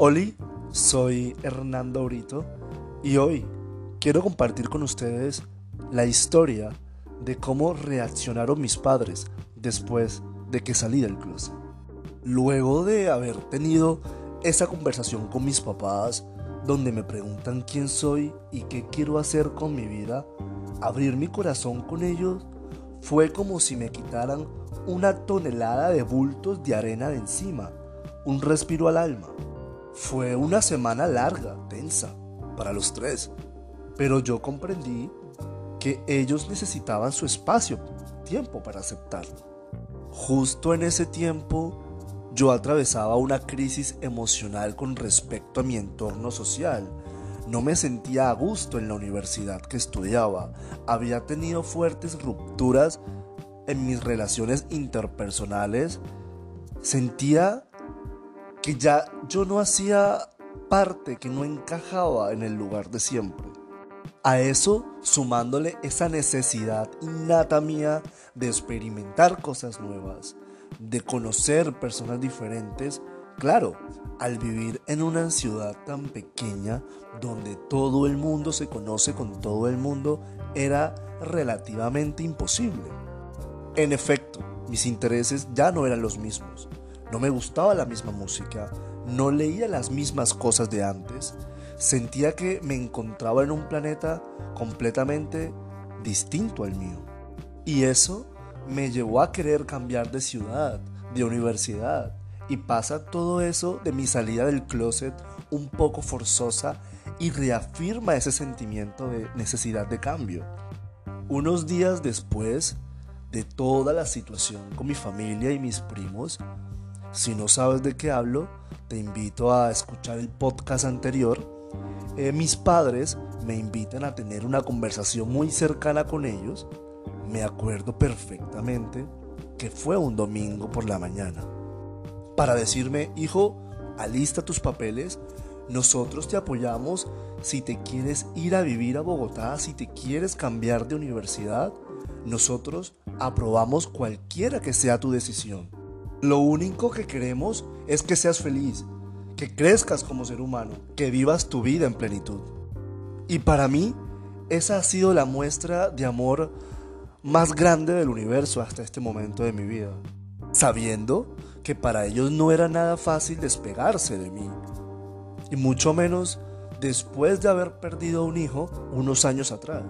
Oli, soy Hernando Brito y hoy quiero compartir con ustedes la historia de cómo reaccionaron mis padres después de que salí del closet. Luego de haber tenido esa conversación con mis papás, donde me preguntan quién soy y qué quiero hacer con mi vida, abrir mi corazón con ellos fue como si me quitaran una tonelada de bultos de arena de encima, un respiro al alma. Fue una semana larga, tensa, para los tres, pero yo comprendí que ellos necesitaban su espacio, tiempo para aceptarlo. Justo en ese tiempo yo atravesaba una crisis emocional con respecto a mi entorno social. No me sentía a gusto en la universidad que estudiaba. Había tenido fuertes rupturas en mis relaciones interpersonales. Sentía ya yo no hacía parte, que no encajaba en el lugar de siempre. A eso sumándole esa necesidad innata mía de experimentar cosas nuevas, de conocer personas diferentes, claro, al vivir en una ciudad tan pequeña donde todo el mundo se conoce con todo el mundo, era relativamente imposible. En efecto, mis intereses ya no eran los mismos. No me gustaba la misma música, no leía las mismas cosas de antes, sentía que me encontraba en un planeta completamente distinto al mío. Y eso me llevó a querer cambiar de ciudad, de universidad. Y pasa todo eso de mi salida del closet un poco forzosa y reafirma ese sentimiento de necesidad de cambio. Unos días después de toda la situación con mi familia y mis primos, si no sabes de qué hablo, te invito a escuchar el podcast anterior. Eh, mis padres me invitan a tener una conversación muy cercana con ellos, me acuerdo perfectamente que fue un domingo por la mañana, para decirme, hijo, alista tus papeles, nosotros te apoyamos si te quieres ir a vivir a Bogotá, si te quieres cambiar de universidad, nosotros aprobamos cualquiera que sea tu decisión. Lo único que queremos es que seas feliz, que crezcas como ser humano, que vivas tu vida en plenitud. Y para mí, esa ha sido la muestra de amor más grande del universo hasta este momento de mi vida, sabiendo que para ellos no era nada fácil despegarse de mí, y mucho menos después de haber perdido un hijo unos años atrás.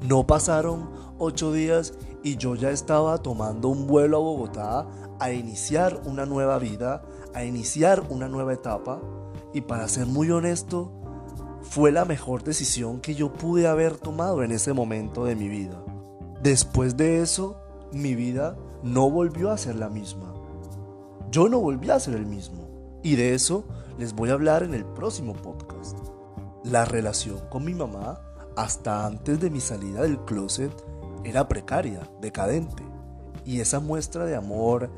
No pasaron ocho días y yo ya estaba tomando un vuelo a Bogotá a iniciar una nueva vida, a iniciar una nueva etapa y para ser muy honesto, fue la mejor decisión que yo pude haber tomado en ese momento de mi vida. Después de eso, mi vida no volvió a ser la misma. Yo no volví a ser el mismo. Y de eso les voy a hablar en el próximo podcast. La relación con mi mamá, hasta antes de mi salida del closet, era precaria, decadente. Y esa muestra de amor,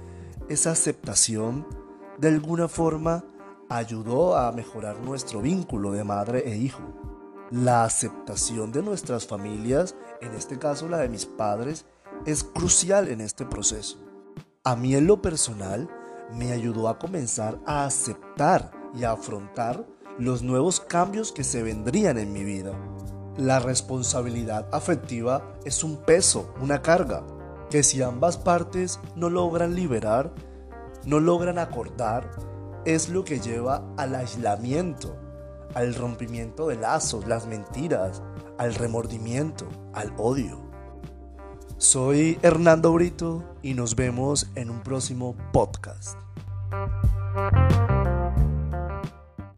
esa aceptación, de alguna forma ayudó a mejorar nuestro vínculo de madre e hijo. La aceptación de nuestras familias, en este caso la de mis padres, es crucial en este proceso. A mí en lo personal me ayudó a comenzar a aceptar y a afrontar los nuevos cambios que se vendrían en mi vida. La responsabilidad afectiva es un peso, una carga, que si ambas partes no logran liberar, no logran acordar, es lo que lleva al aislamiento, al rompimiento de lazos, las mentiras, al remordimiento, al odio. Soy Hernando Brito y nos vemos en un próximo podcast.